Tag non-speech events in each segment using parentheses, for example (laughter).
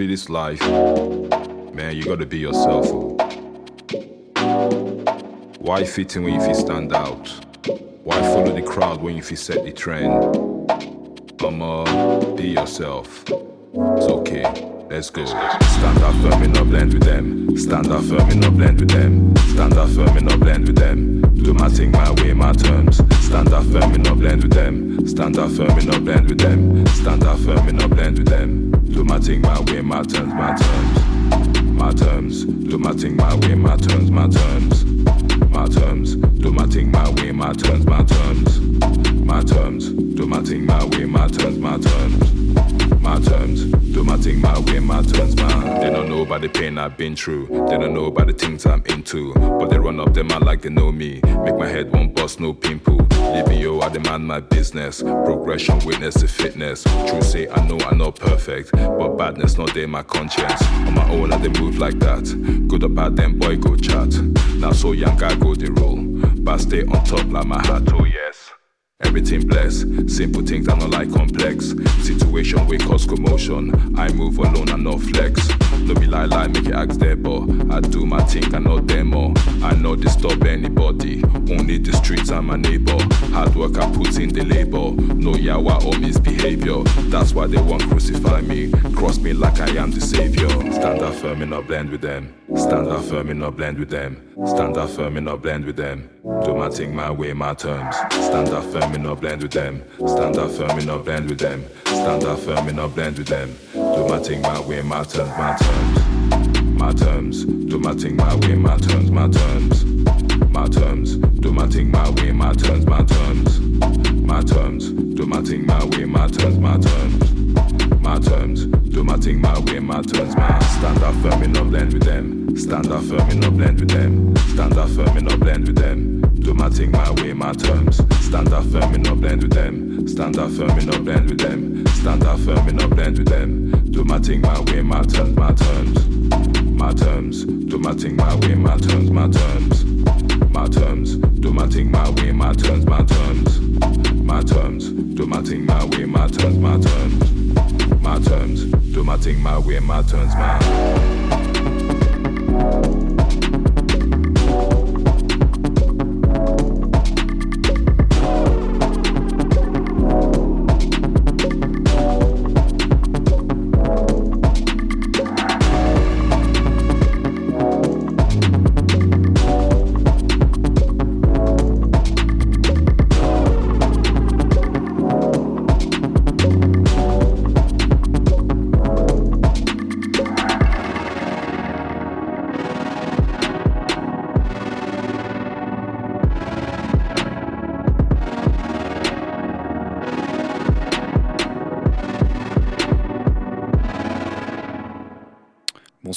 See this life, man, you gotta be yourself. oh. Why fit in when you stand out? Why follow the crowd when you feel set the trend? Um, uh, be yourself. It's okay. Let's go. Stand up firm in a blend with them. Stand up firm in a blend with them. Stand up firm in a blend with them. Do my thing my way, my terms. Stand up firm in a blend with them. Stand up firm in a blend with them. Stand up firm in a blend with them. Do my thing my way, my terms, my terms. My terms. Do my thing my way, my terms, my terms. My terms. Do my thing my way, my terms, my terms. My terms. Do my thing my way, my terms, my terms. Do my way, my terms, man. They don't know about the pain I've been through. They don't know about the things I'm into. But they run up them out like they know me. Make my head one bust, no pimple. Leave yo, I demand my business. Progression, witness the fitness. True say I know I'm not perfect. But badness not there, my conscience. On my own, I they move like that. Good or bad, then boy go chat. Now so young guy go the roll. But stay on top like my hat, oh yes. Everything blessed, simple things are not like complex. Situation we cause commotion. I move alone and not flex. No be lie lie, make it ask there, but I do my thing, I not demo. I not disturb anybody. Only the streets and my neighbor. Hard work I put in the labor. No yawa or misbehavior. That's why they won't crucify me. Cross me like I am the savior. Stand up firm and not blend with them. Stand up firm and not blend with them. Stand up firm and not blend with them. Do my thing my way, my terms. Stand up firm and not blend with them. Stand up firm and not blend with them. Stand up firm and not blend with them. Do my thing my way, my terms, my terms. My terms. Do my thing my way, my terms, my terms. My terms. Do my thing my way, my terms, my terms. My terms. Do my thing my way, my terms, my terms. My terms. Do my thing my way, my terms, man. Stand up firm and not blend with them. Stand up firm and not blend with them. Stand up firm and not blend with them. Do my thing my way, my terms. Stand up firm and not blend with them. Stand up firm and not blend with them. Stand up firm and not blend with them. Do my thing my way, my terms, my terms. My terms. Do my thing my way, my terms, my terms. My terms. Do my thing my way, my terms, my terms. My terms. Do my thing my way, my terms, my terms. My terms. Do my thing my way, my terms, my.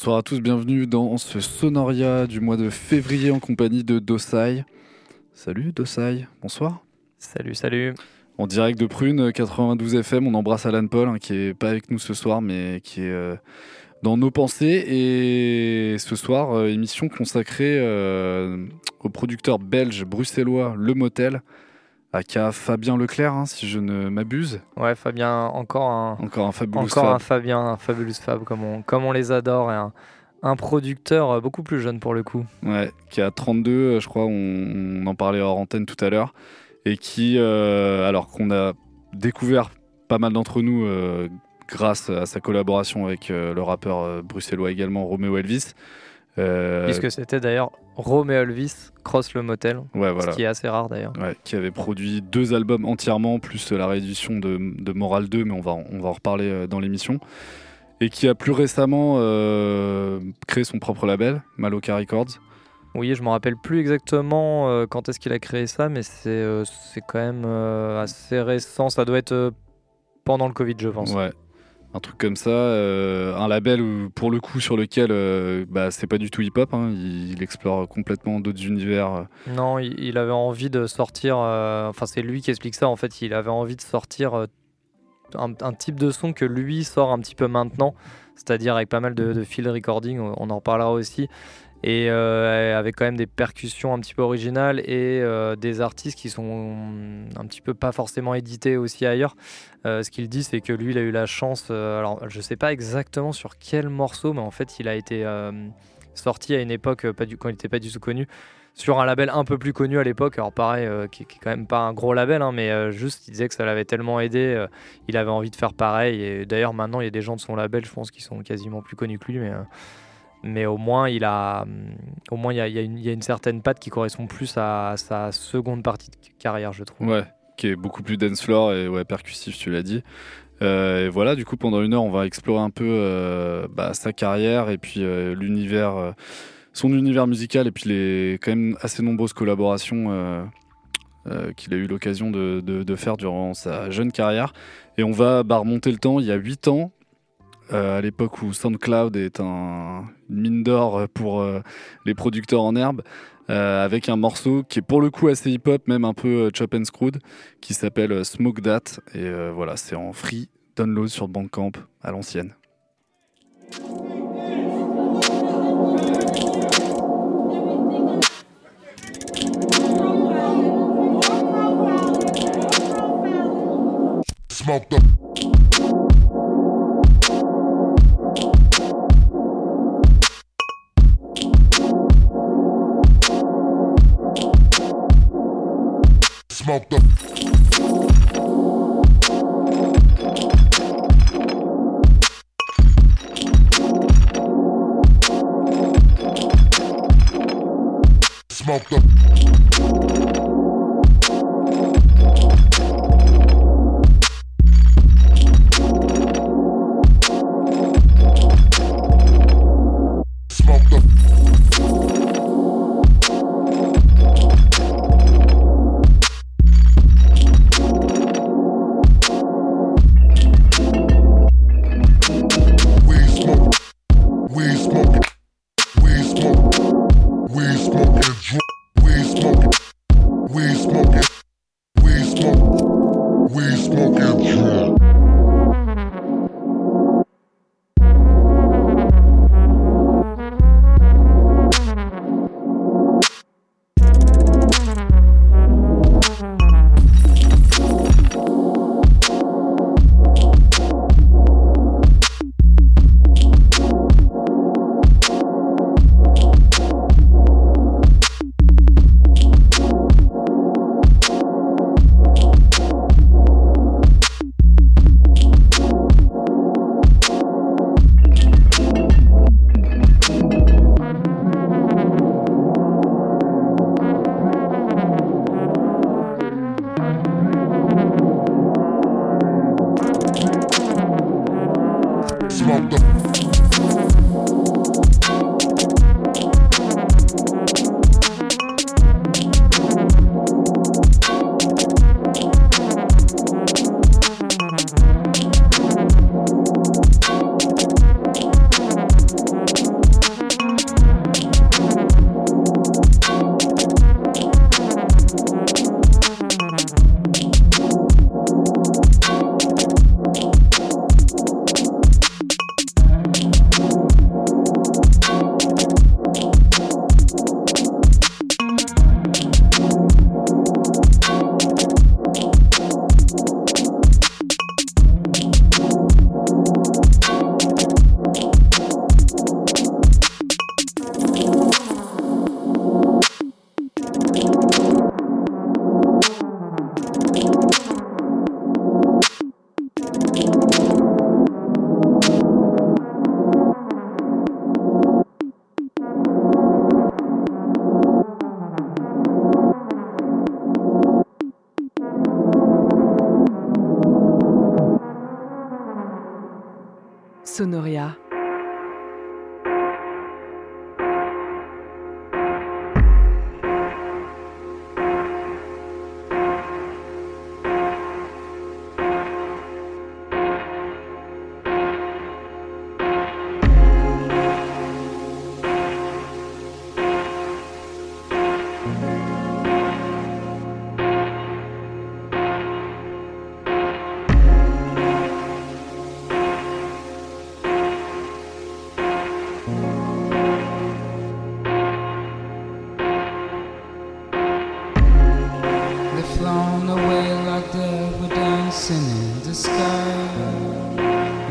Bonsoir à tous, bienvenue dans ce Sonoria du mois de février en compagnie de Dosai. Salut Dosai, bonsoir. Salut, salut. En direct de Prune, 92 FM, on embrasse Alan Paul hein, qui est pas avec nous ce soir mais qui est euh, dans nos pensées. Et ce soir, euh, émission consacrée euh, au producteur belge bruxellois Le Motel, aka Fabien Leclerc hein, si je ne m'abuse. Ouais, Fabien, encore un, Encore un fabuleux encore Fab. un Fabien, un fabulous Fab, comme on, comme on les adore, et un, Un producteur euh, beaucoup plus jeune pour le coup. Ouais, qui a 32, euh, je crois, on, on en parlait hors antenne tout à l'heure, et qui, euh, alors qu'on a découvert pas mal d'entre nous euh, grâce à sa collaboration avec euh, le rappeur bruxellois également, Romeo Elvis. Euh, Puisque c'était d'ailleurs Romeo Elvis Cross le Motel. Ouais, voilà. Ce qui est assez rare d'ailleurs. Ouais, qui avait produit deux albums entièrement, plus la réédition de, de Moral 2, mais on va, on va en reparler euh, dans l'émission. Et qui a plus récemment euh, créé son propre label, Maloka Records. Oui, je me rappelle plus exactement euh, quand est-ce qu'il a créé ça, mais c'est quand même assez récent. Ça doit être pendant le Covid, je pense. Ouais, un truc comme ça. euh, un label pour le coup sur lequel euh, bah, c'est pas du tout hip-hop. hein, il, explore complètement d'autres univers. euh. Non, il, avait envie de sortir. euh, enfin, c'est lui qui explique ça. En fait, il avait envie de sortir un, type de son que lui sort un petit peu maintenant, c'est-à-dire avec pas mal de, de field recording. On en reparlera aussi. Et euh, avec quand même des percussions un petit peu originales et euh, des artistes qui sont un petit peu pas forcément édités aussi ailleurs. Euh, ce qu'il dit, c'est que lui, il a eu la chance. euh, alors, je sais pas exactement sur quel morceau, mais en fait, il a été sorti à une époque pas quand il n'était pas du tout connu sur un label un peu plus connu à l'époque. Alors pareil, qui, qui est quand même pas un gros label, hein, mais juste il disait que ça l'avait tellement aidé, il avait envie de faire pareil. Et d'ailleurs maintenant il y a des gens de son label, je pense, qui sont quasiment plus connus que lui, mais, mais au moins il a, au moins il y a, une, certaine patte qui correspond plus à sa seconde partie de carrière, je trouve. Ouais, qui est beaucoup plus dance floor et ouais, percussif, tu l'as dit. Euh, et voilà, du coup, pendant une heure, on va explorer un peu euh, bah, sa carrière et puis euh, l'univers, son univers musical et puis les quand même assez nombreuses collaborations qu'il a eu l'occasion de faire durant sa jeune carrière. Et on va bah, remonter le temps, il y a 8 ans, euh, à l'époque où SoundCloud est un, une mine d'or pour euh, les producteurs en herbe. euh, avec un morceau qui est pour le coup assez hip-hop, même un peu chop and screwed, qui s'appelle Smoke That. Et voilà, c'est en free download sur Bandcamp à l'ancienne. smoke the.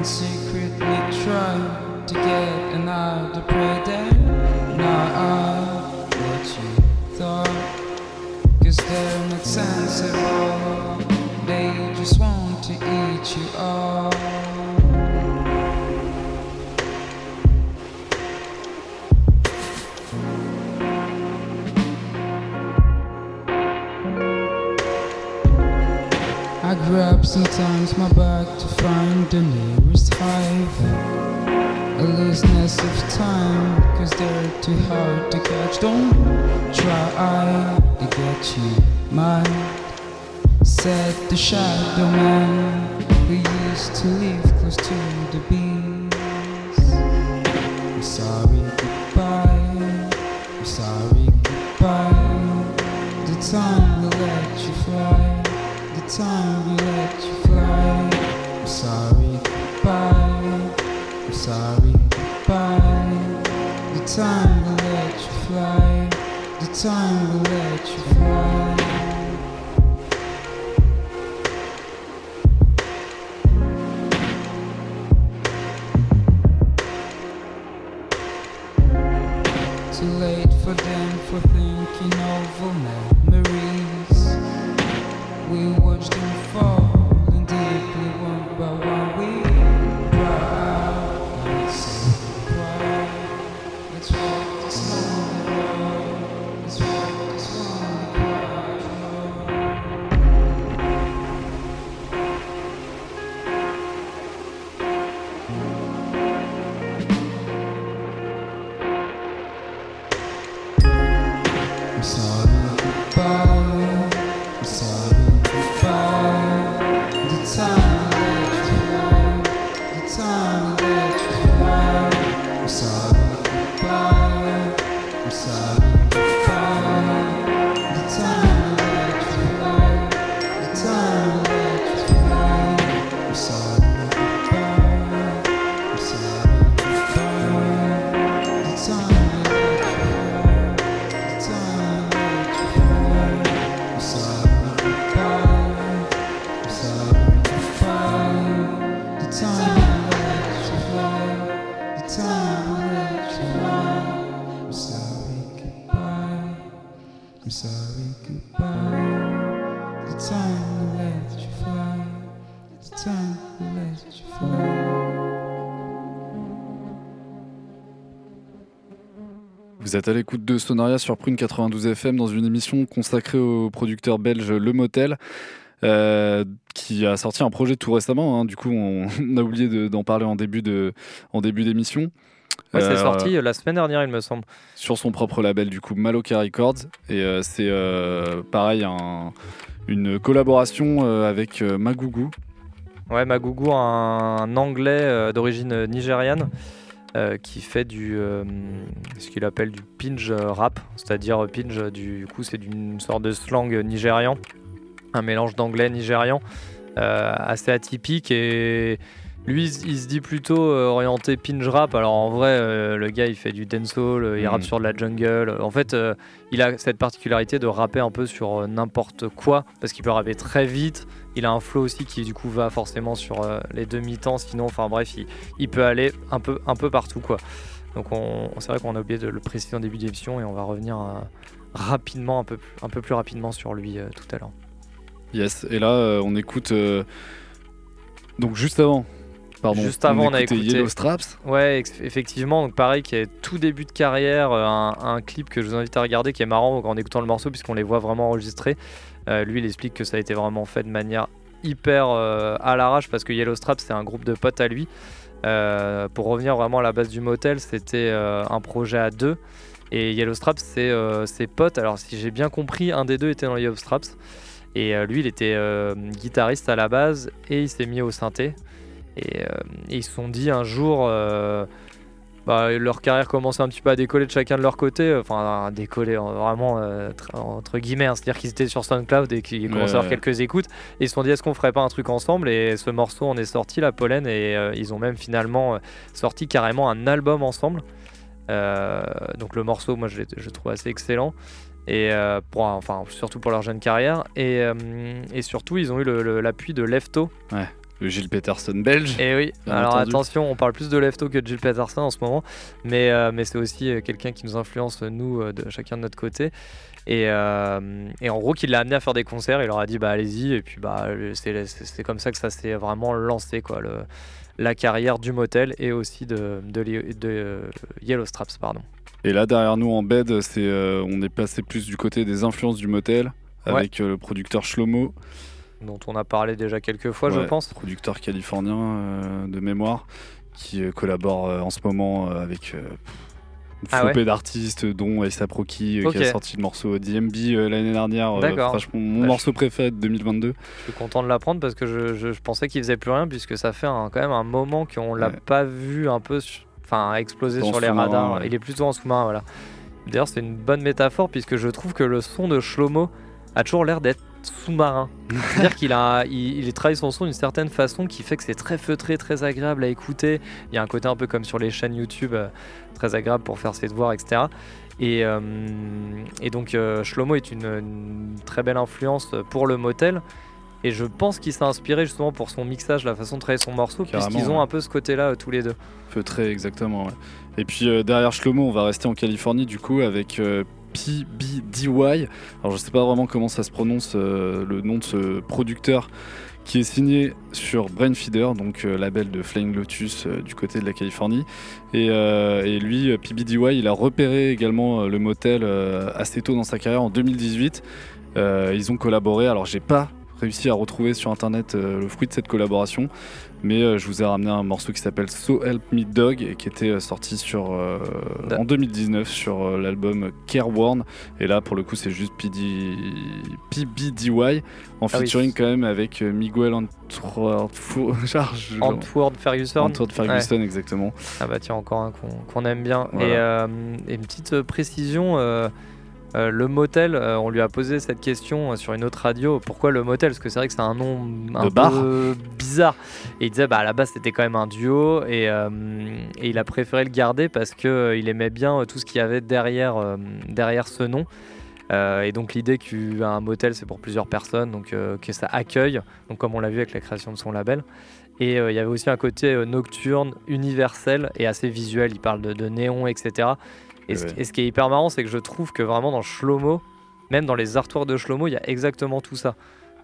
And secretly tried to get another prey there Not what you thought Cause they're not sensible. They just want to eat you all I grab sometimes my back to find the nearest highway. A looseness of time, cause they're too hard to catch. Don't try to get you mine. Said the shadow man who used to live close to the beast. sorry, bye. Vous êtes à l'écoute de Sonaria sur Prune 92 FM dans une émission consacrée au producteur belge Le Motel. euh, qui a sorti un projet tout récemment. hein. Du coup, on, (laughs) on a oublié de- d'en parler en début de, en début d'émission. Ouais, c'est Euh, sorti euh, la semaine dernière, il me semble. sur son propre label du coup Maloka Records et euh, c'est pareil un- une collaboration avec Magougou Ouais, Magougou, un, un anglais d'origine nigériane euh, qui fait du euh, ce qu'il appelle du pinge rap, c'est-à-dire pinge du coup c'est d'une sorte de slang nigérian, un mélange d'anglais nigérian euh, assez atypique et lui il se dit plutôt euh, orienté pinge rap. Alors en vrai euh, le gars il fait du dancehall, euh, il rappe sur de la jungle. En fait euh, il a cette particularité de rapper un peu sur n'importe quoi parce qu'il peut rapper très vite. Il a un flow aussi qui du coup va forcément sur les demi-temps. Sinon, enfin bref, il, il peut aller un peu, un peu partout quoi. Donc on, c'est vrai qu'on a oublié de le préciser en début d'émission et on va revenir rapidement, un peu, plus- un peu plus rapidement sur lui tout à l'heure. yes et là on écoute donc juste avant pardon Juste avant, on a écouté- Yellow Straps Ouais, effectivement. Donc pareil, qui est tout début de carrière, euh, un, un clip que je vous invite à regarder, qui est marrant en écoutant le morceau puisqu'on les voit vraiment enregistrés. Euh, lui, il explique que ça a été vraiment fait de manière hyper euh, à l'arrache parce que Yellow Strap, c'est un groupe de potes à lui. Euh, pour revenir vraiment à la base du motel, c'était un projet à deux. Et Yellow Straps, c'est ses potes. Alors, si j'ai bien compris, un des deux était dans Yellow Straps. Et lui, il était guitariste à la base et il s'est mis au synthé. Et, euh, et ils se sont dit un jour, euh, bah, leur carrière commençait un petit peu à décoller de chacun de leur côté. Enfin, à décoller euh, vraiment euh, tr- entre guillemets. hein. C'est-à-dire qu'ils étaient sur SoundCloud et qu'ils commençaient à avoir quelques écoutes. Et ils se sont dit, est-ce qu'on ferait pas un truc ensemble? Et ce morceau en est sorti, la Pollen. Et euh, ils ont même finalement euh, sorti carrément un album ensemble. Euh, donc le morceau, moi, je, je le trouve assez excellent. Et euh, pour, enfin, surtout pour leur jeune carrière. Et, euh, et surtout, ils ont eu l'appui de Lefto. Ouais, le Gilles Peterson belge. Et oui, Bien alors entendu. attention, on parle plus de Lefto que de Jill Peterson en ce moment, mais, euh, mais c'est aussi euh, quelqu'un qui nous influence, nous, euh, de chacun de notre côté. Et, euh, et en gros, qui l'a amené à faire des concerts, il leur a dit bah allez-y, et puis bah c'est comme ça que ça s'est vraiment lancé, quoi, le- la carrière du motel et aussi de, de, de, euh, Yellow Straps, pardon. Et là, derrière nous, en bed, c'est, euh, on est passé plus du côté des influences du motel, avec le producteur Shlomo. Dont on a parlé déjà quelques fois, je pense. Producteur californien euh, de mémoire, qui euh, collabore euh, en ce moment avec une Ah ouais d'artistes, dont euh, Ok. qui a sorti le morceau DMB euh, l'année dernière. euh, D'accord. franchement, mon Bah, morceau préféré de 2022. Je suis content de l'apprendre parce que je, je- je pensais qu'il faisait plus rien puisque ça fait un- quand même un moment qu'on l'a Ouais. pas vu un peu, enfin exploser Dans sur les radars. ouais. Il est plutôt en sous-marin, voilà. D'ailleurs, c'est une bonne métaphore puisque je trouve que le son de Shlomo a toujours l'air d'être sous-marin. C'est-à-dire qu'il a, il, il travaille son son d'une certaine façon qui fait que c'est très feutré, très agréable à écouter. Il y a un côté un peu comme sur les chaînes YouTube, euh, très agréable pour faire ses devoirs, etc. Et, euh, et donc euh, Shlomo est une, une très belle influence pour le motel. Et je pense qu'il s'est inspiré justement pour son mixage, la façon de travailler son morceau, puisqu'ils ont ouais. un peu ce côté-là euh, tous les deux. Feutré, exactement. ouais. Et puis derrière Shlomo, on va rester en Californie du coup avec PBDY. Alors je sais pas vraiment comment ça se prononce euh, le nom de ce producteur qui est signé sur Brainfeeder, donc euh, label de Flying Lotus euh, du côté de la Californie. Et, et lui, PBDY, il a repéré également le motel assez tôt dans sa carrière en 2018. Euh, ils ont collaboré. Alors j'ai pas réussi à retrouver sur internet le fruit de cette collaboration, mais euh, je vous ai ramené un morceau qui s'appelle So Help Me Dog et qui était euh, sorti sur, euh, en 2019 sur l'album Careworn. Et là, pour le coup, c'est juste PD, PBDY en Ah oui. featuring quand même avec Miguel. Charge. (laughs) Antword Ferguson. Antword Ferguson, exactement. Ah bah tiens, encore un qu'on aime bien. Voilà. Et, euh, et une petite précision, euh, euh, le motel, euh, on lui a posé cette question euh, sur une autre radio. Pourquoi le motel? Parce que c'est vrai que c'est un nom un De bar peu bizarre. Et il disait, bah à la base c'était quand même un duo et, et il a préféré le garder parce que euh, il aimait bien tout ce qu'il y avait derrière, derrière ce nom. Et donc l'idée qu'un motel c'est pour plusieurs personnes, donc que ça accueille, donc comme on l'a vu avec la création de son label. Et il y avait aussi un côté nocturne, universel et assez visuel. Il parle de, de néon, etc. Et, ce, Ouais. et ce qui est hyper marrant, c'est que je trouve que vraiment dans Shlomo, même dans les artworks de Shlomo, il y a exactement tout ça.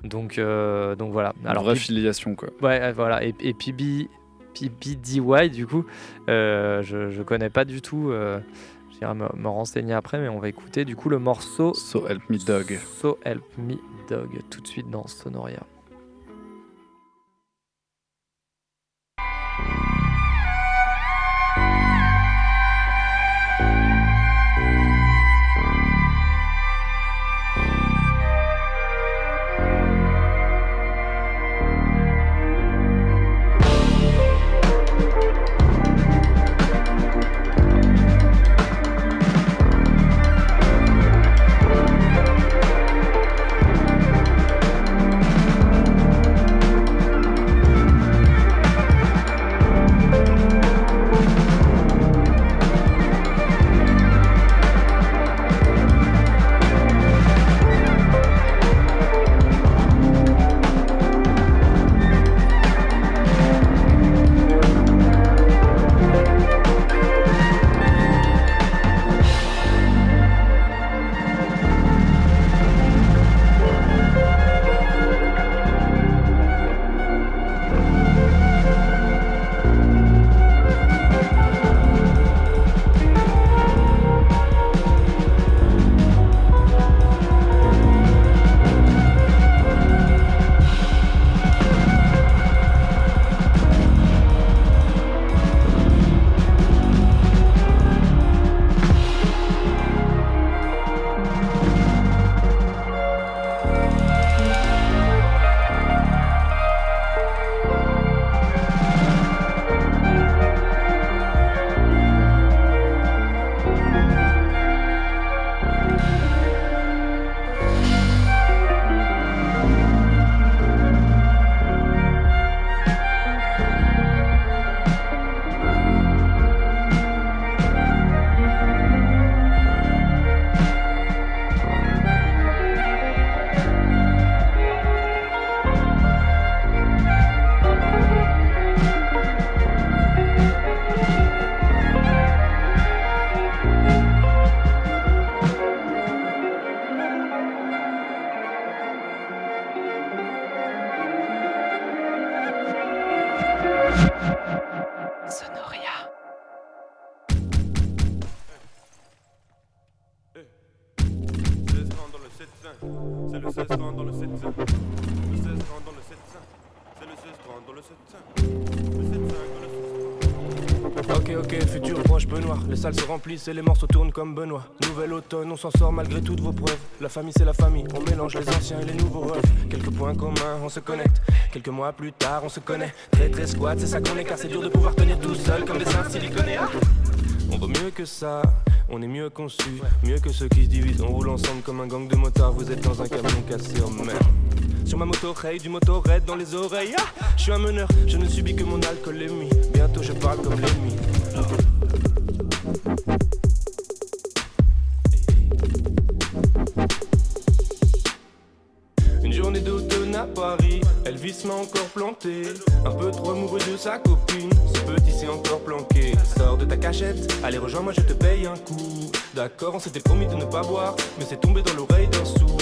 Donc, euh, donc voilà. Alors, vraie filiation, quoi. Ouais, euh, voilà. Et, et PB, PBDY, du coup, euh, je, je connais pas du tout. Euh, J'irai me, me renseigner après, mais on va écouter du coup le morceau So Help Me Dog. So Help Me Dog tout de suite dans Sonoria. Remplissent et les morceaux tournent comme Benoît. Nouvel automne, on s'en sort malgré toutes vos preuves. La famille, c'est la famille, on mélange les anciens et les nouveaux refs. Quelques points communs, on se connecte. Quelques mois plus tard, on se connaît. Très très squat, c'est ça qu'on est, car c'est dur de pouvoir tenir tout seul comme des seins siliconés. On vaut mieux que ça, on est mieux conçu, mieux que ceux qui se divisent. On roule ensemble comme un gang de motards, vous êtes dans un camion cassé en mer. Sur ma moto, hey, du moto raid dans les oreilles. Ah je suis un meneur, je ne subis que mon alcool ennemi. Bientôt je parle comme l'ennemi. Elvis m'a encore planté. Un peu trop amoureux de sa copine, ce petit s'est encore planqué. Sors de ta cachette, allez rejoins-moi, je te paye un coup. D'accord, on s'était promis de ne pas boire, mais c'est tombé dans l'oreille d'un sourd.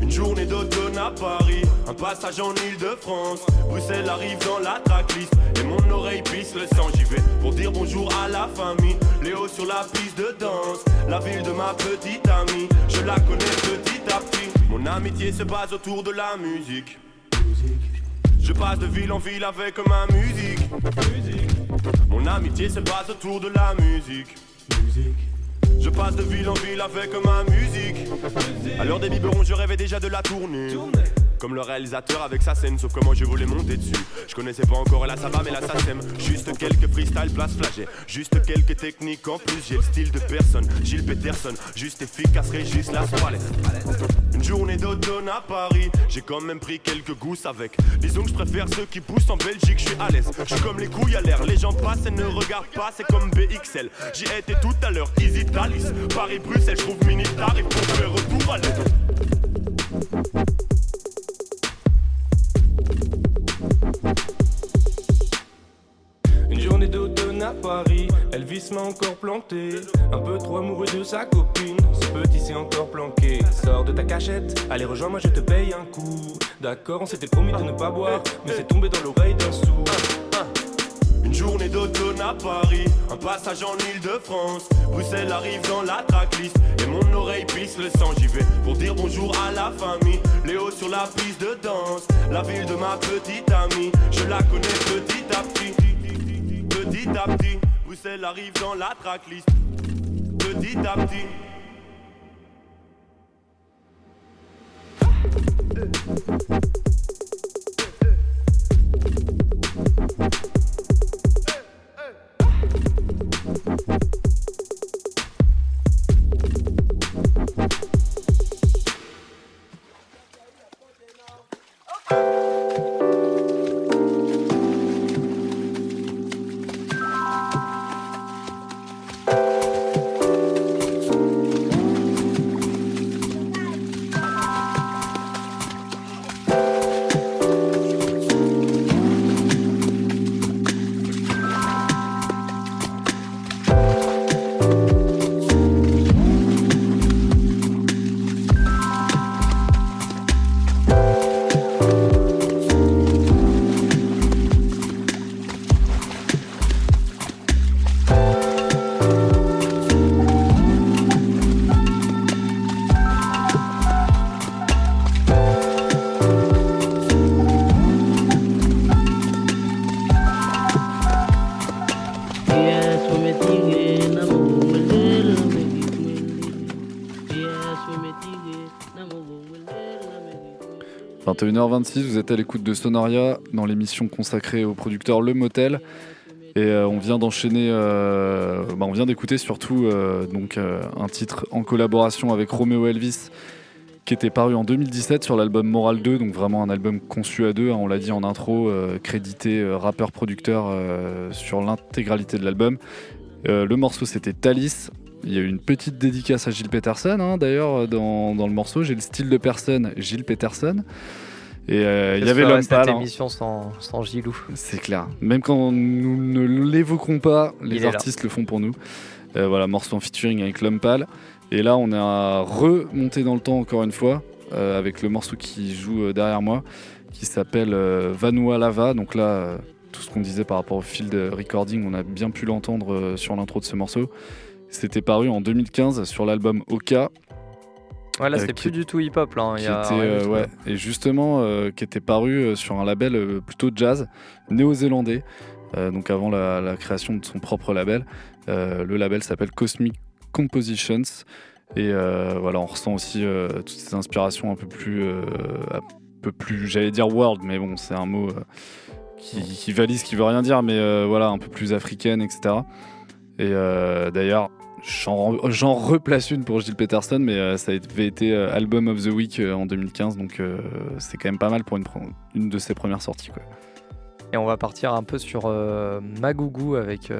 Une journée d'automne à Paris, un passage en Ile-de-France. Bruxelles arrive dans la tracklist et mon oreille pisse le sang. J'y vais pour dire bonjour à la famille. Léo sur la piste de danse, la ville de ma petite amie. Je la connais petit à petit. Mon amitié se base autour de la musique. Je passe de ville en ville avec ma musique. Mon amitié se base autour de la musique. Je passe de ville en ville avec ma musique. À l'heure des biberons, je rêvais déjà de la tournée. Comme le réalisateur avec sa scène, sauf moi je voulais monter dessus. Je connaissais pas encore, ça va, mais ça sème. Juste quelques freestyle, place flagey. Juste quelques techniques en plus, j'ai le style de personne. Gilles Peterson, juste efficace, Régis Las Palais. Une journée d'automne à Paris, j'ai quand même pris quelques gousses avec. Disons que je préfère ceux qui poussent en Belgique, je suis à l'aise. Je suis comme les couilles à l'air, les gens passent et ne regardent pas, c'est comme BXL. J'y étais tout à l'heure, Easy Thalys. Paris-Bruxelles, je trouve mini tarif pour faire retour à l'aide. À Paris, Elvis m'a encore planté. Un peu trop amoureux de sa copine, ce petit s'est encore planqué. Sors de ta cachette, allez rejoins-moi, je te paye un coup. D'accord, on s'était promis de ne pas boire, mais c'est tombé dans l'oreille d'un sourd. Une journée d'automne à Paris, un passage en Ile-de-France. Bruxelles arrive dans la tracklist et mon oreille pisse le sang. J'y vais pour dire bonjour à la famille. Léo sur la piste de danse, la ville de ma petite amie. Je la connais petit à petit, petit à petit. Bruxelles arrive dans la tracklist, petit à petit. 21h26, vous êtes à l'écoute de Sonoria dans l'émission consacrée au producteur Le Motel. Et euh, on vient d'enchaîner, euh, bah, on vient d'écouter surtout euh, donc, un titre en collaboration avec Romeo Elvis qui était paru en 2017 sur l'album Moral 2, donc vraiment un album conçu à deux, hein, on l'a dit en intro, crédité rappeur-producteur sur l'intégralité de l'album. Le morceau c'était Thalys. Il y a eu une petite dédicace à Gilles Peterson hein, d'ailleurs dans, dans le morceau. J'ai le style de personne Gilles Peterson. Et euh, il y avait l'homme ferait cette pâle. hein. émission sans, sans Gilou. C'est clair. Même quand nous ne l'évoquons pas, les artistes le font pour nous. Euh, voilà, morceau en featuring avec l'homme pâle. Et là, on a remonté dans le temps encore une fois, euh, avec le morceau qui joue derrière moi, qui s'appelle Vanua Lava. Donc là, tout ce qu'on disait par rapport au fil de recording, on a bien pu l'entendre sur l'intro de ce morceau. C'était paru en 2015 sur l'album Oka. Ouais, là, Euh, c'était plus du tout hip-hop, là. hein, il qui y a était, rien du euh, ouais, là. et justement euh, qui était paru sur un label plutôt jazz néo-zélandais donc avant la, la création de son propre label le label s'appelle Cosmic Compositions et euh, voilà on ressent aussi euh, toutes ces inspirations un peu plus euh, un peu plus j'allais dire world mais bon c'est un mot qui, qui valise qui veut rien dire mais voilà un peu plus africaine etc et d'ailleurs J'en replace une pour Gilles Peterson, mais euh, ça avait été euh, Album of the Week euh, en 2015, donc c'est quand même pas mal pour une, de ses premières sorties. Et on va partir un peu sur Magougou avec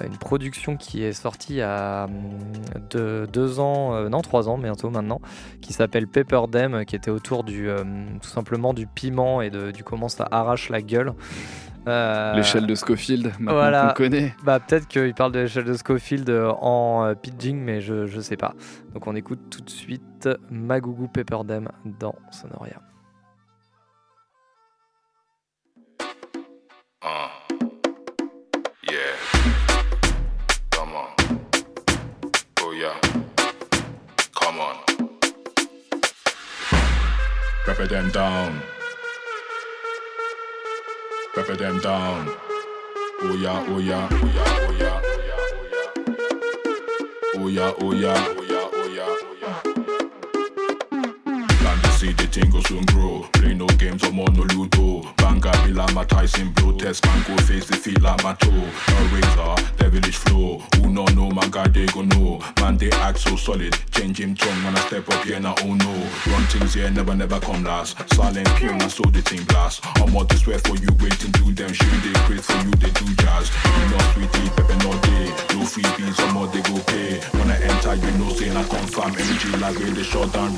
une production qui est sortie a hum, de, deux ans, non trois ans bientôt maintenant, qui s'appelle Pepper Dam, qui était autour du simplement du piment et du comment ça arrache la gueule. Euh, L'échelle de Schofield, maintenant voilà. qu'on connaît. Bah peut-être qu'il parle de l'échelle de Schofield euh, en euh, pidging, mais je, je sais pas. Donc on écoute tout de suite Magougou Pepper Dam dans Sonoria. Yeah. Come on. Oh yeah. Come on. Pepper them down. pepper them down. Oh yeah, oh yeah, oh yeah, oh yeah, oh yeah, oh yeah. See the go soon grow. Play no games, I'm on no ludo. Banga be like Tyson blow. Test man go face the feet like my toe. No razor, devilish flow. Who no know, my guy they go know. Man they act so solid. Change him tongue when I step up here now. Oh no. Run things here never never come last. Silent pure, I saw the thing blast. I'm out to swear for you, waiting to them. Shoot they crazy for you, they do jazz. You know sweetie, pepper no day. No freebies, more they go pay. When I enter, you know saying I confirm energy like they shut down.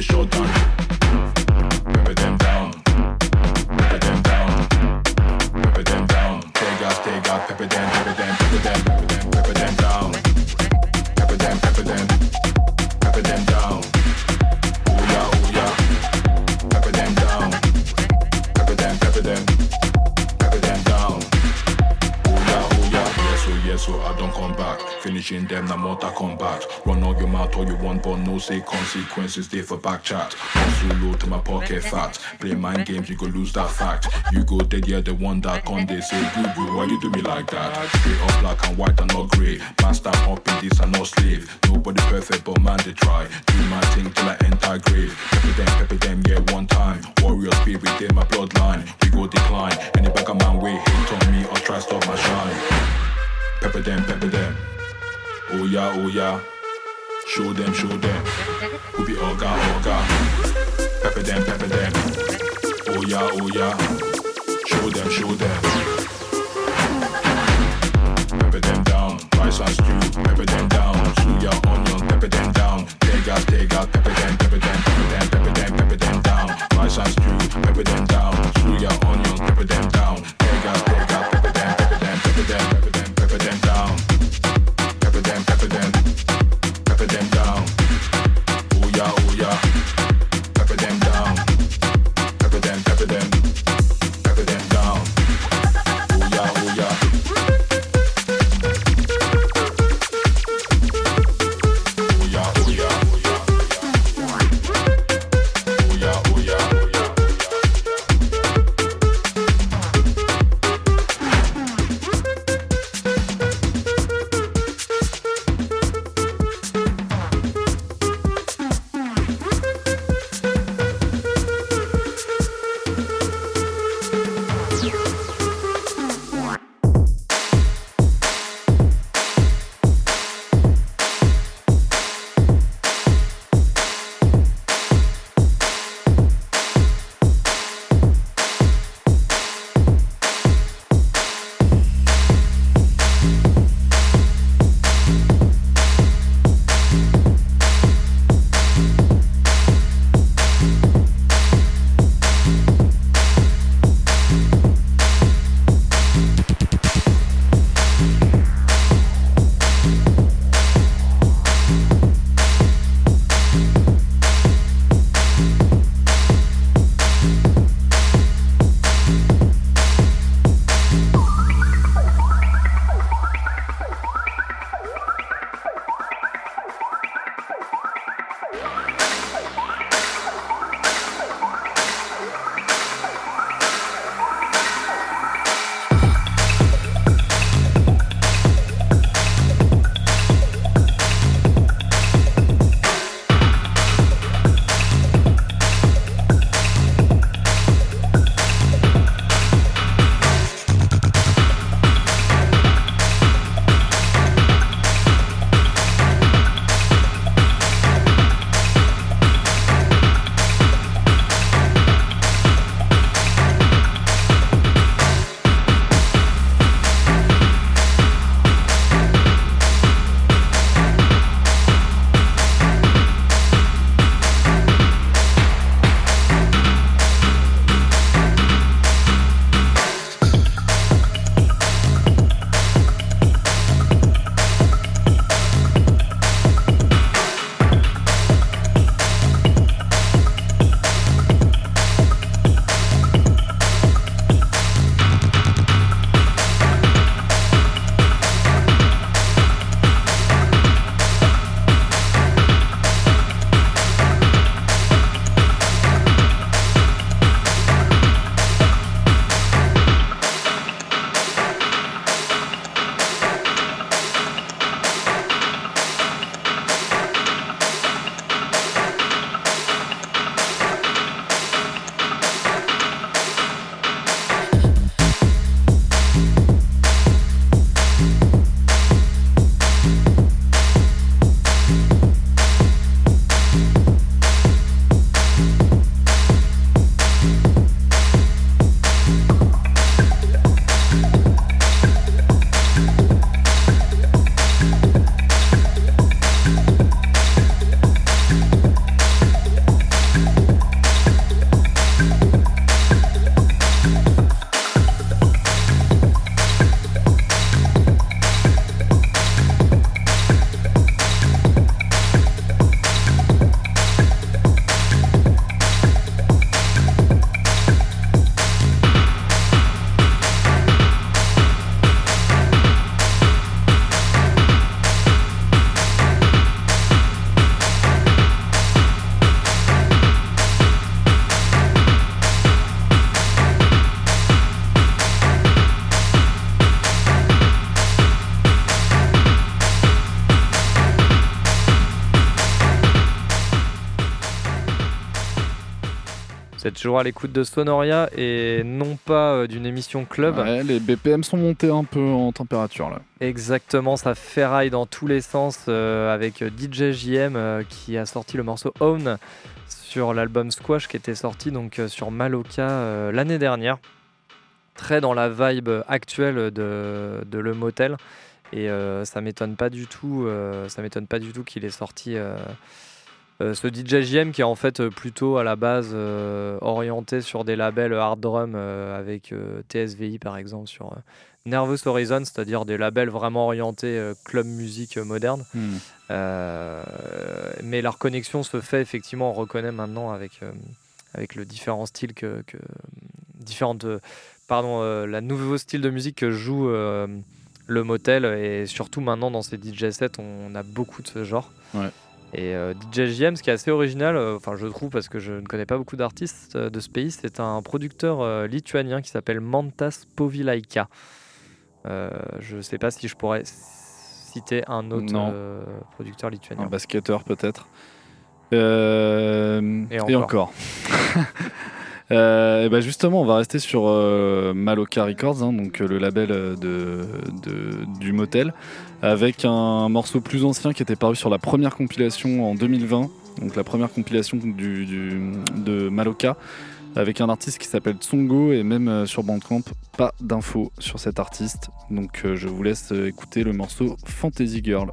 des say consequences. They for back chat. Hustle low to my pocket fat. Play mind games, you go lose that fact. You go dead, yeah, the one that come. They say, good, good, why you do me like that? Straight up black and white and not grey. Master up in this and not slave. Nobody perfect, but man, they try. Do my thing till I enter grave. Pepper them, pepper them, yeah, one time. Warrior spirit, they my bloodline. We go decline. Any back of man way hate on me or try stop my shine. Pepper them, pepper them. Oh yeah, oh yeah. Show them, show them. Who be Oga, Oga. Pepper them, pepper them. Oh yeah, oh yeah. Show them, show them. Pepper them down. Rice and stew. Pepper them down. Suya, onion. Pepper them down. Take out, take out. Toujours à l'écoute de Sonoria et non pas euh, d'une émission club. Ouais, les BPM sont montés un peu en température là. Exactement, ça ferraille dans tous les sens euh, avec DJ JM euh, qui a sorti le morceau Own sur l'album Squash qui était sorti donc euh, sur Maloka euh, l'année dernière. Très dans la vibe actuelle de, de Le Motel et euh, ça m'étonne pas du tout, euh, ça m'étonne pas du tout qu'il ait sorti euh, ce DJ JM qui est en fait euh, plutôt à la base euh, orienté sur des labels hard drum euh, avec TSVI par exemple sur Nervous Horizon, c'est-à-dire des labels vraiment orientés club musique moderne. Hmm. Mais leur connexion se fait effectivement, on reconnaît maintenant avec, avec le différent style que, que différentes, pardon, la nouveau style de musique que joue le motel et surtout maintenant dans ces DJ sets, on a beaucoup de ce genre. Ouais. Et euh, DJ JM, ce qui est assez original, euh, enfin je trouve parce que je ne connais pas beaucoup d'artistes euh, de ce pays, c'est un producteur euh, lituanien qui s'appelle Mantas Povilaika. Euh, je ne sais pas si je pourrais citer un autre Non. euh, producteur lituanien. Un basketteur peut-être. Euh, et encore. (laughs) Euh, et ben justement, on va rester sur euh, Maloka Records, hein, donc euh, le label de, du motel, avec un morceau plus ancien qui était paru sur la première compilation en 2020, donc la première compilation de Maloka, avec un artiste qui s'appelle Tsongo, et même sur Bandcamp, pas d'infos sur cet artiste. Donc je vous laisse écouter le morceau Fantasy Girl.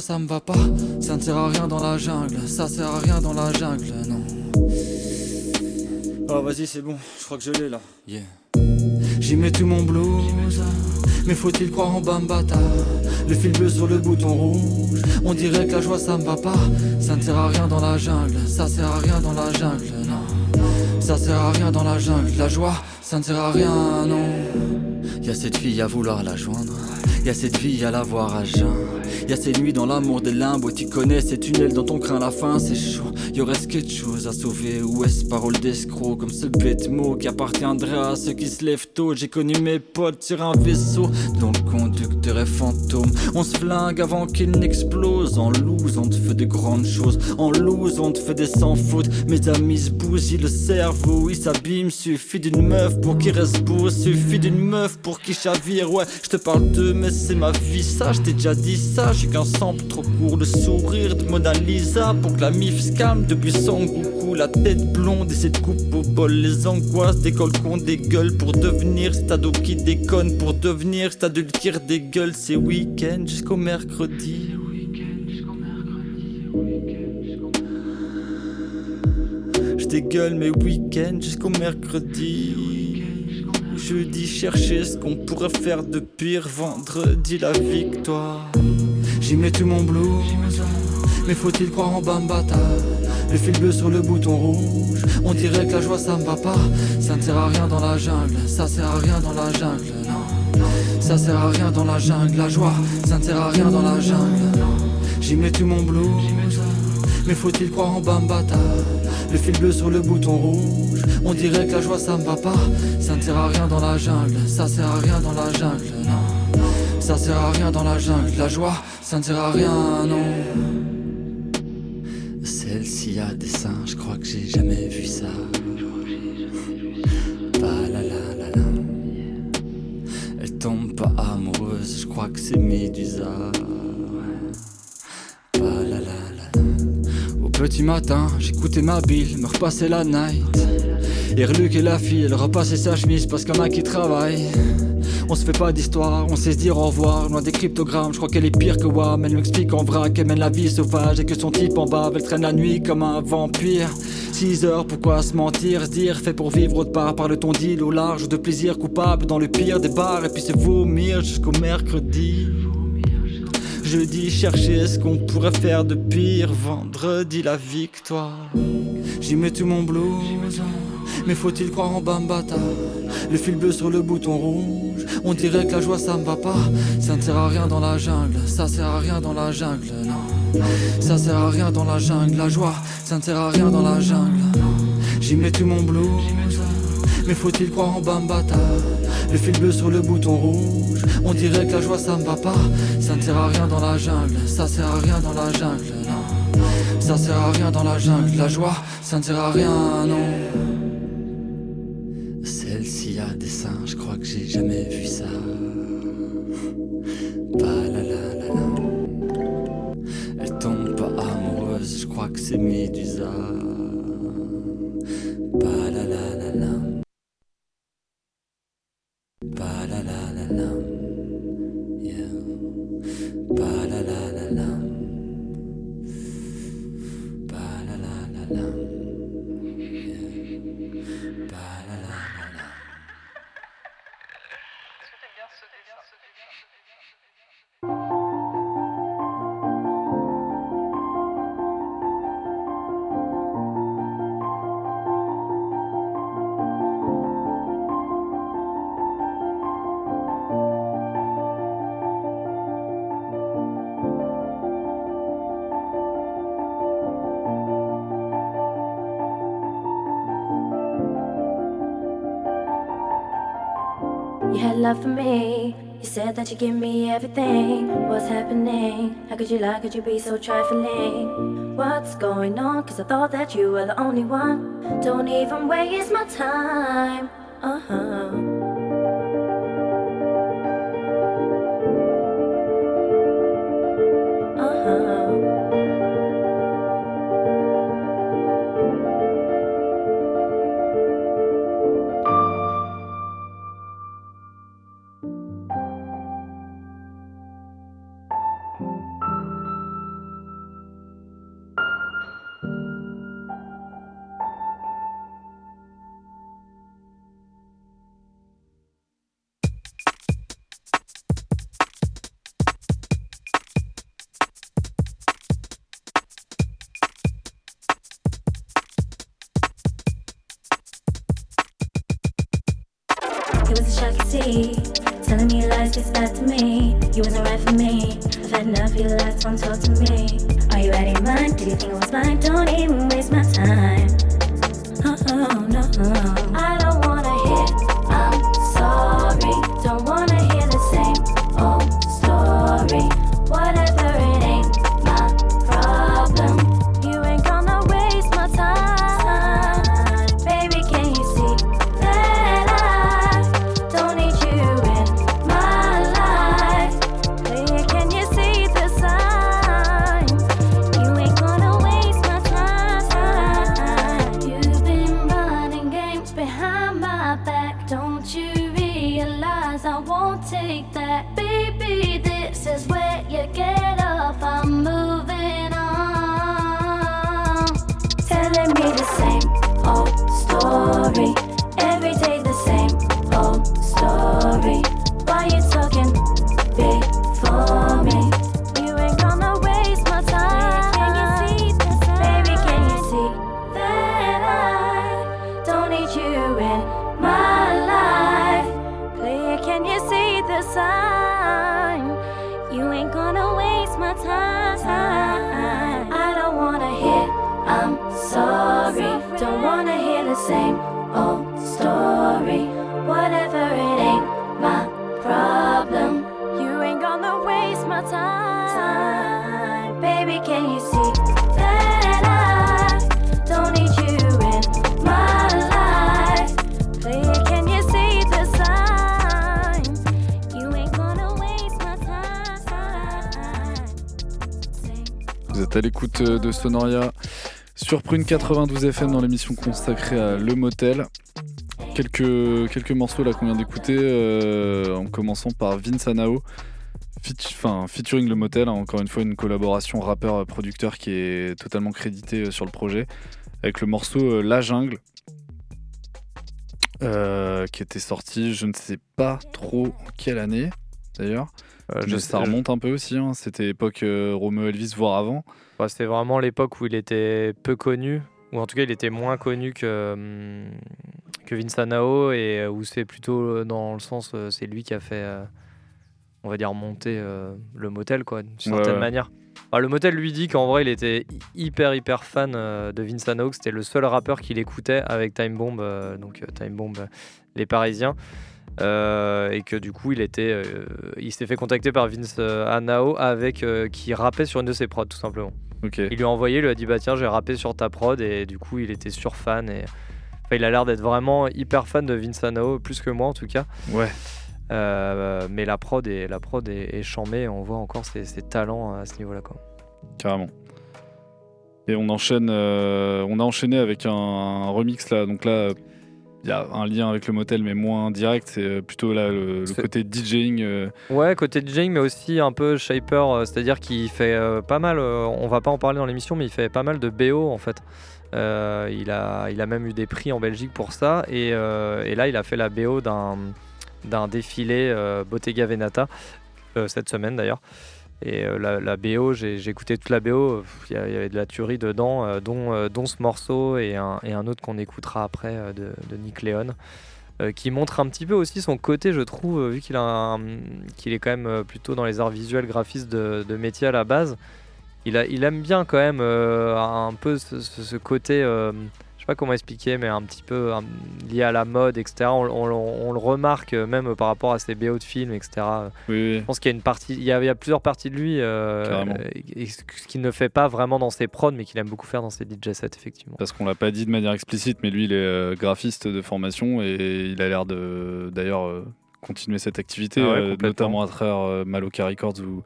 Ça me va pas, ça ne sert à rien dans la jungle, ça sert à rien dans la jungle, non. Oh vas-y c'est bon, je crois que je l'ai là. Yeah. J'y mets tout mon blues, mais faut-il croire en Bambata? Le fil bleu sur le bouton rouge, on dirait que la joie ça me va pas, ça ne sert à rien dans la jungle, ça sert à rien dans la jungle, non. Ça sert à rien dans la jungle, la joie, ça ne sert à rien, non. Y a cette fille à vouloir la joindre, y a cette fille à la voir à jeun. Y a ces nuits dans l'amour des limbes où tu connais ces tunnels dans ton crin, la fin c'est chaud. Y aurait-ce quelque chose à sauver ou est-ce parole d'escroc comme ce bête mot qui appartiendrait à ceux qui se lèvent tôt? J'ai connu mes potes sur un vaisseau dont le On se flingue avant qu'il n'explose. En loose, on te fait de grandes choses. En loose, on te fait des sans fautes. Mes amis se bousillent le cerveau, ils s'abîment. Suffit d'une meuf pour qu'il reste beau. Suffit d'une meuf pour qu'il chavire. Ouais, je te parle d'eux, mais c'est ma vie. Ça, je t'ai déjà dit ça. J'ai qu'un sample trop court. Le sourire de Mona Lisa pour que la mif se calme. Depuis son coucou, la tête blonde et cette coupe au bol. Les angoisses d'école qu'on dégueule pour devenir cet ado qui déconne. Pour devenir cet adulte qui redégueule. C'est week-end jusqu'au mercredi. Je dégueule mes week-ends jusqu'au mercredi. Je Jeudi, chercher ce qu'on pourrait faire de pire. Vendredi, la victoire. J'y mets tout mon blues. Mais faut-il croire en Bambata? Le fil bleu sur le bouton rouge. On dirait que la joie ça me va pas. Ça ne sert à rien dans la jungle. Ça sert à rien dans la jungle. Non. Ça sert à rien dans la jungle. La joie, ça ne sert à rien dans la jungle. J'y mets tout mon blues. Mais faut-il croire en Bambata? Le fil bleu sur le bouton rouge On dirait que la joie ça me va pas Ça ne sert à rien dans la jungle Ça sert à rien dans la jungle, non Ça sert à rien dans la jungle La joie, ça ne sert à rien, non Celle-ci a des seins, je crois que j'ai jamais vu ça crois que c'est Médusa la Au petit matin, j'écoutais ma bille me repasser la night. Et Luc et la fille, elle sa chemise parce en a qui travaillent on se fait pas d'histoire, on sait se dire au revoir, loin des cryptogrammes, je crois qu'elle est pire que Wam, elle m'explique en vrac qu'elle mène la vie sauvage et que son type en bave, elle traîne la nuit comme un vampire. 6 heures, pourquoi se mentir, se dire, fait pour vivre autre part, parle ton deal au large de plaisir coupable dans le pire des bars et puis se vomir jusqu'au mercredi. Jeudi, chercher ce qu'on pourrait faire de pire, vendredi la victoire. J'y mets tout mon blues. Mais faut-il croire en Bambata Le fil bleu sur le bouton rouge. On dirait que la joie ça me va pas. Ça ne sert à rien dans la jungle. Ça sert à rien dans la jungle, non. Ça sert à rien dans la jungle. La joie, ça ne sert à rien dans la jungle J'y mets tout mon blues. Mais faut-il croire en Bambata Le fil bleu sur le bouton rouge. On dirait que la joie ça me va pas. Ça ne sert à rien dans la jungle. Ça sert à rien dans la jungle, non. Ça sert à rien dans la jungle. La joie, ça ne sert à rien, non jamais vu ça. Pas la la la. Elle tombe pas amoureuse, je crois que c'est Médusa. Said that you give me everything. What's happening? How could you lie? Could you be so trifling? What's going on? Cause I thought that you were the only one. Don't even waste my time. Uh huh. L'écoute euh, de Sonoria sur Prune 92 FM dans l'émission consacrée à Le Motel. Quelques, morceaux là qu'on vient d'écouter, euh, en commençant par Vince Anao, featuring Le Motel, hein, encore une fois une collaboration rappeur-producteur qui est totalement crédité euh, sur le projet, avec le morceau La Jungle, qui était sorti, je ne sais pas trop quelle année d'ailleurs. Euh, je ça remonte un peu aussi, hein, c'était époque euh, Romeo Elvis, voire avant. C'était vraiment l'époque où il était peu connu, ou en tout cas il était moins connu que, hum, que Vince Anao, et euh, où c'est plutôt dans le sens, c'est lui qui a fait, on va dire, monter le motel, quoi, d'une certaine ouais. manière. Le motel lui dit qu'en vrai il était hy- hyper hyper fan de Vince Anao, que c'était le seul rappeur qu'il écoutait avec Time Bomb, donc Time Bomb, les Parisiens. Euh, et que du coup il était euh, il s'est fait contacter par Vince euh, Anao avec euh, qui rappait sur une de ses prods tout simplement il lui a envoyé, il lui a dit bah tiens j'ai rappé sur ta prod et du coup il était sur fan et enfin, il a l'air d'être vraiment hyper fan de Vince Anao plus que moi en tout cas. Ouais. Mais la prod est la prod est, est chambée, et on voit encore ses, ses talents à ce niveau-là quoi. Carrément. Et on enchaîne, on a enchaîné avec un, un remix là. Donc là, il y a un lien avec le motel, mais moins direct. C'est euh, plutôt là le, côté DJing. euh, Ouais, côté DJing, mais aussi un peu shaper, euh, c'est-à-dire qu'il fait euh, pas mal, on va pas en parler dans l'émission, mais il fait pas mal de BO en fait. Il, a, il a même eu des prix en Belgique pour ça, et, et là il a fait la BO d'un d'un défilé Bottega Veneta, euh, cette semaine d'ailleurs. Et euh, la, BO, j'ai écouté toute la BO, il y, avait de la tuerie dedans, euh, dont, euh, dont ce morceau et un, autre qu'on écoutera après de, de Nick Leon qui montre un petit peu aussi son côté, je trouve, vu qu'il est quand même plutôt dans les arts visuels, graphistes de, métier à la base. Il, aime bien quand même un peu ce, côté, sais pas comment expliquer, mais un petit peu euh, lié à la mode, etc. On, on- on le remarque euh, même par rapport à ses BO de films, etc. Oui, oui. Je pense qu'il y a une partie, il y a, il y a plusieurs parties de lui, euh, et- et ce qu'il ne fait pas vraiment dans ses prods, mais qu'il aime beaucoup faire dans ses DJ sets, effectivement. Parce qu'on l'a pas dit de manière explicite, mais lui, il est euh, graphiste de formation et il a l'air de d'ailleurs euh, continuer cette activité, Ah ouais, euh, notamment à travers euh, Maloka Records où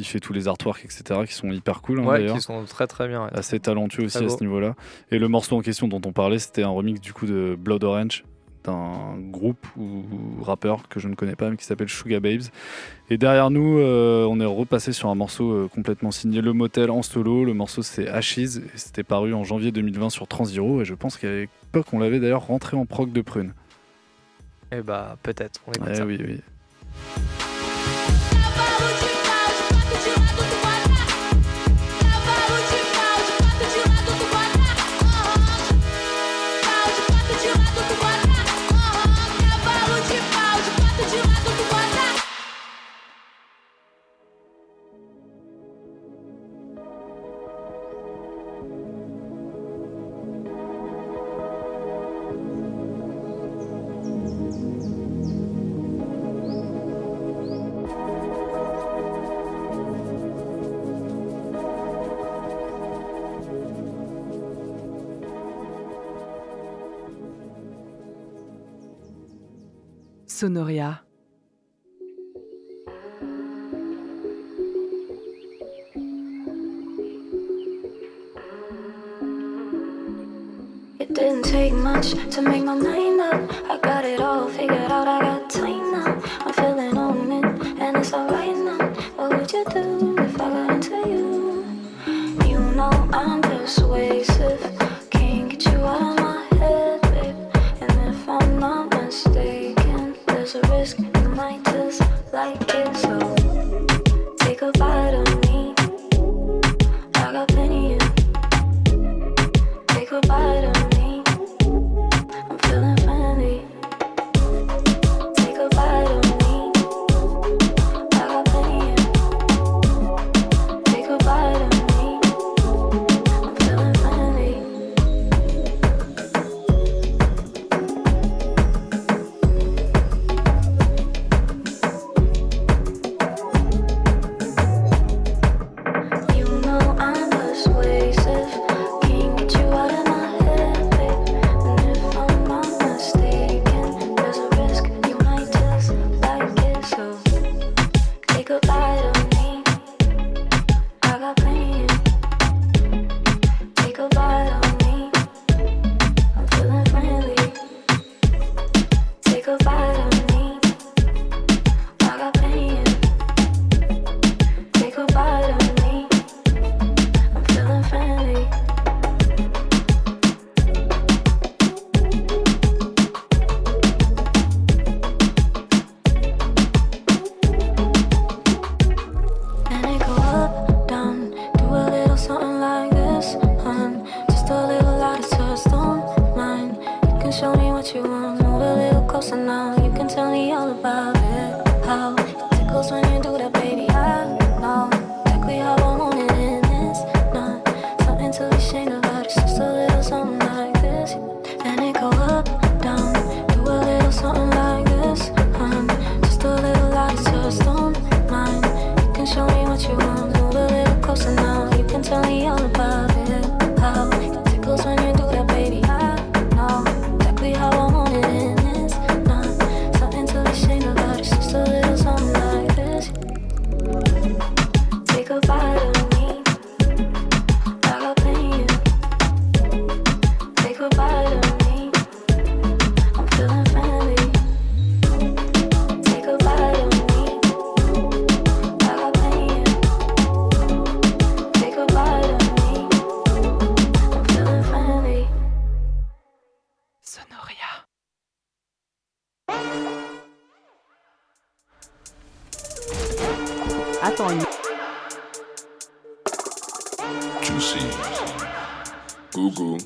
il fait tous les artworks, etc., qui sont hyper cool hein, Ouais, d'ailleurs. qui sont très très bien. ouais. Assez talentueux aussi à ce niveau-là. Et le morceau en question dont on parlait, c'était un remix du coup de Blood Orange d'un groupe ou rappeur que je ne connais pas mais qui s'appelle Sugar Babes. Et derrière nous, euh, on est repassé sur un morceau euh, complètement signé Le Motel en solo. Le morceau c'est Ashes et c'était paru en janvier 2020 sur Transiro et je pense qu'à l'époque on l'avait d'ailleurs rentré en proc de prune. Et bah peut-être, on écoute Eh ça. oui, oui. Sonoria. It didn't take much to make my mind Goo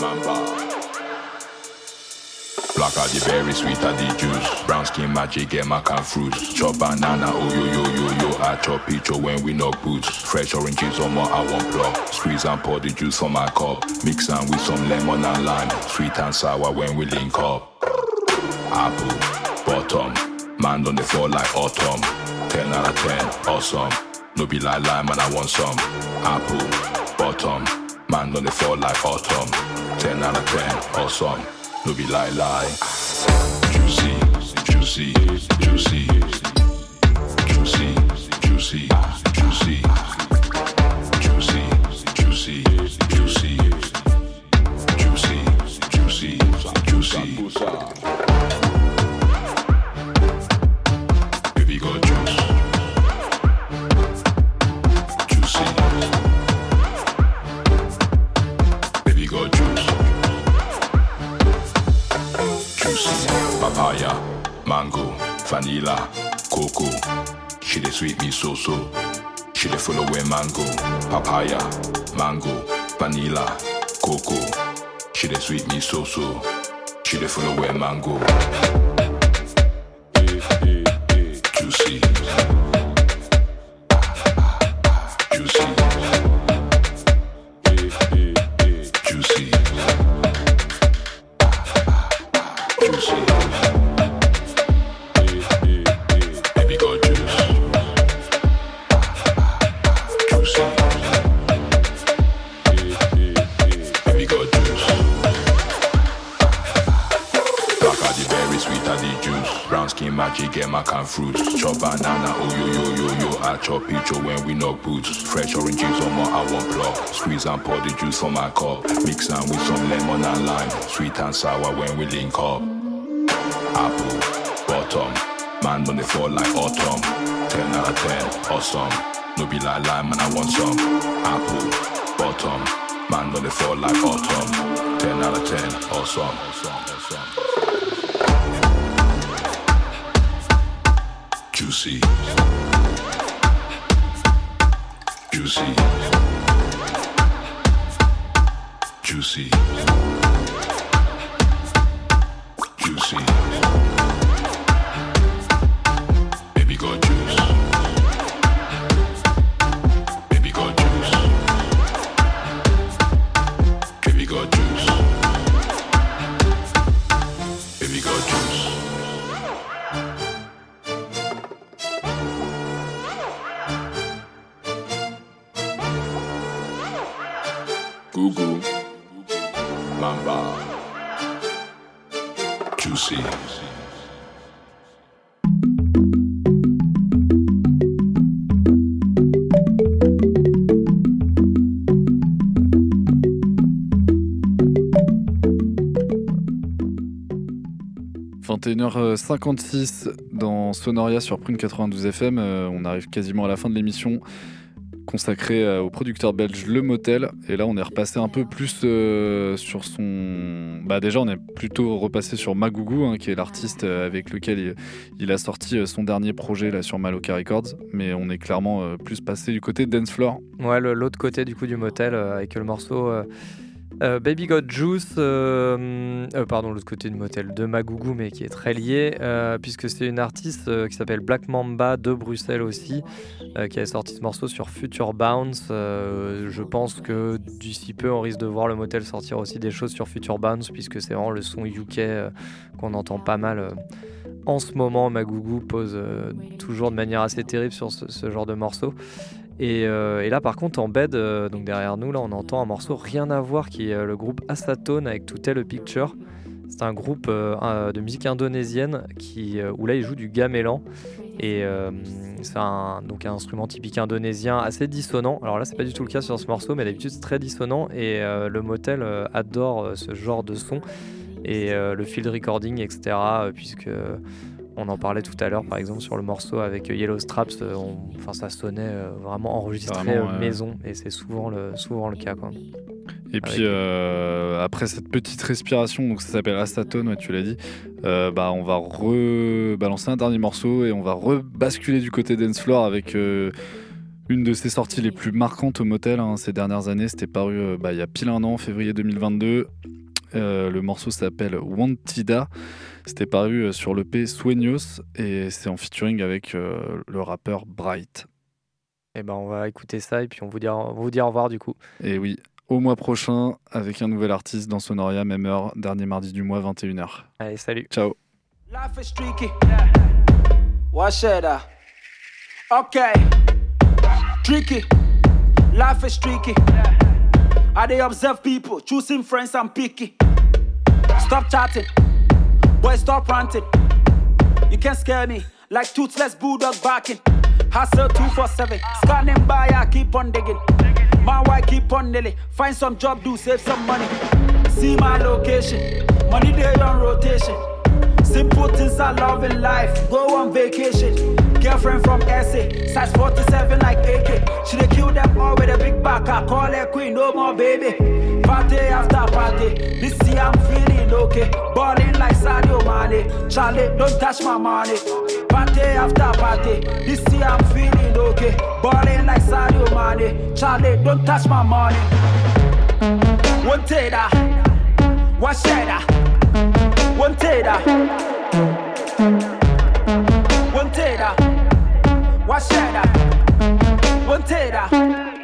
Mamba. Black are the berry, sweet are the juice. Brown skin magic, get mac and fruits. Chop banana, oh yo yo yo yo. I chop oh, when we knock boots. Fresh oranges on my I want plug. Squeeze and pour the juice from my cup. Mix them with some lemon and lime. Sweet and sour when we link up. Apple, bottom. Man on the floor like autumn. 10 out of 10, awesome. No be like lime and I want some. Apple, bottom. Man on the floor like autumn. 10 out of 10, awesome. No be lie lie. Juicy, juicy. Juicy, juicy, juicy. Dey sweet me so so. She dey follow where mango. Papaya, mango, vanilla, cocoa. She dey sweet me so so. She dey follow where mango. Juicy. Juicy. Juicy. Juicy. Magic, get mac and fruits. Chop banana, oh yo yo yo yo. I chop oh, when we knock boots. Fresh oranges on my I want plug. Squeeze and pour the juice from my cup. Mix them with some lemon and lime. Sweet and sour when we link up. Apple, bottom. Man on the floor like autumn. 10 out of 10, awesome. No be like lime and I want some. Apple, bottom. Man on the floor like autumn. 10 out of 10, awesome. awesome, awesome. Juicy. Juicy. Juicy. Juicy. 21h56 dans Sonoria sur Prune 92 FM. Euh, on arrive quasiment à la fin de l'émission consacrée euh, au producteur belge Le Motel. Et là, on est repassé un peu plus euh, sur son. Bah, déjà, on est plutôt repassé sur Magougou, hein, qui est l'artiste avec lequel il, a sorti son dernier projet là sur Maloka Records. Mais on est clairement plus passé du côté Dance Floor. Ouais, l'autre côté du coup du motel avec le morceau euh, Baby Got Juice, euh, euh, pardon, l'autre côté du motel de Magougou, mais qui est très lié, puisque c'est une artiste qui s'appelle Black Mamba de Bruxelles aussi, qui a sorti ce morceau sur Future Bounce. Je pense que d'ici peu, on risque de voir le motel sortir aussi des choses sur Future Bounce, puisque c'est vraiment le son UK qu'on entend pas mal. en ce moment, Magougou pose toujours de manière assez terrible sur ce genre de morceau. Et, euh, et là, par contre, en bed, euh, donc derrière nous, là, on entend un morceau rien à voir qui est euh, le groupe Asatone avec Tout est le Picture. C'est un groupe de musique indonésienne qui, où là, il joue du gamelan. Et c'est un, donc un instrument typique indonésien assez dissonant. Alors là, c'est pas du tout le cas sur ce morceau, mais d'habitude, c'est très dissonant. Et le motel adore ce genre de son. Et le field recording, etc. puisque on en parlait tout à l'heure, par exemple, sur le morceau avec Yellow Straps, euh, on- enfin, ça sonnait euh, vraiment enregistré Vraiment, euh, maison, et c'est souvent le, souvent le cas. Quoi. Et puis euh, après cette petite respiration, donc ça s'appelle Astatone, ouais, tu l'as dit, euh, bah, on va rebalancer un dernier morceau et on va rebasculer du côté dance floor avec euh, une de ses sorties les plus marquantes au motel hein, ces dernières années. C'était paru bah, il y a pile un an, février 2022. Euh, le morceau s'appelle Wantida. C'était paru euh, sur l'EP Sueños et c'est en featuring avec euh, le rappeur Bright. Et ben on va écouter ça et puis on vous dit, on vous dit au revoir du coup. Et oui, au mois prochain avec un nouvel artiste dans Sonoria, même heure, dernier mardi du mois, 21h. Allez, salut. Ciao. Life is streaky. Watch it. uh. Okay. Tricky. Life is tricky. I they observe people, choosing friends and picky. Stop chatting. Boy, stop ranting. You can't scare me like toothless bulldog barking. Hustle 247. Scanning by, I keep on digging. My wife keep on nailing. Find some job, do save some money. See my location. Money day on rotation. Simple things I love in life. Go on vacation. Girlfriend from SA, size 47 like AK. She kill them all with a big back. I call her queen, no more baby. Party after party. This year I'm feeling okay. Balling like Sadio Mane. Charlie, don't touch my money. Party after party. This year I'm feeling okay. Balling like Sadio Mane. Charlie, don't touch my money. One tater. One shader. One tater. One tater. One shader. One tater.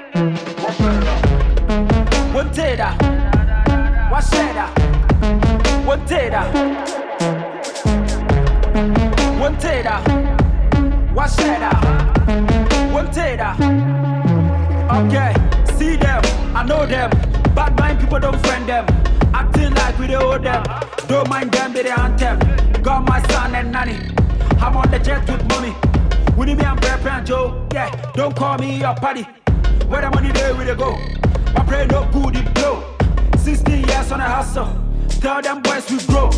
Tater. One shader. One tater. One tater. One shader. One tater. Okay, see them, I know them. Bad mind people don't friend them. Acting like we don't owe them. Don't mind them, be the anthem. Got my son and nanny. I'm on the jet with mommy. With me and Brad and Joe. Yeah, don't call me your party. Where the money there, we they go. My brain no good, it blow. 16 years on a hustle. Tell them boys we grow.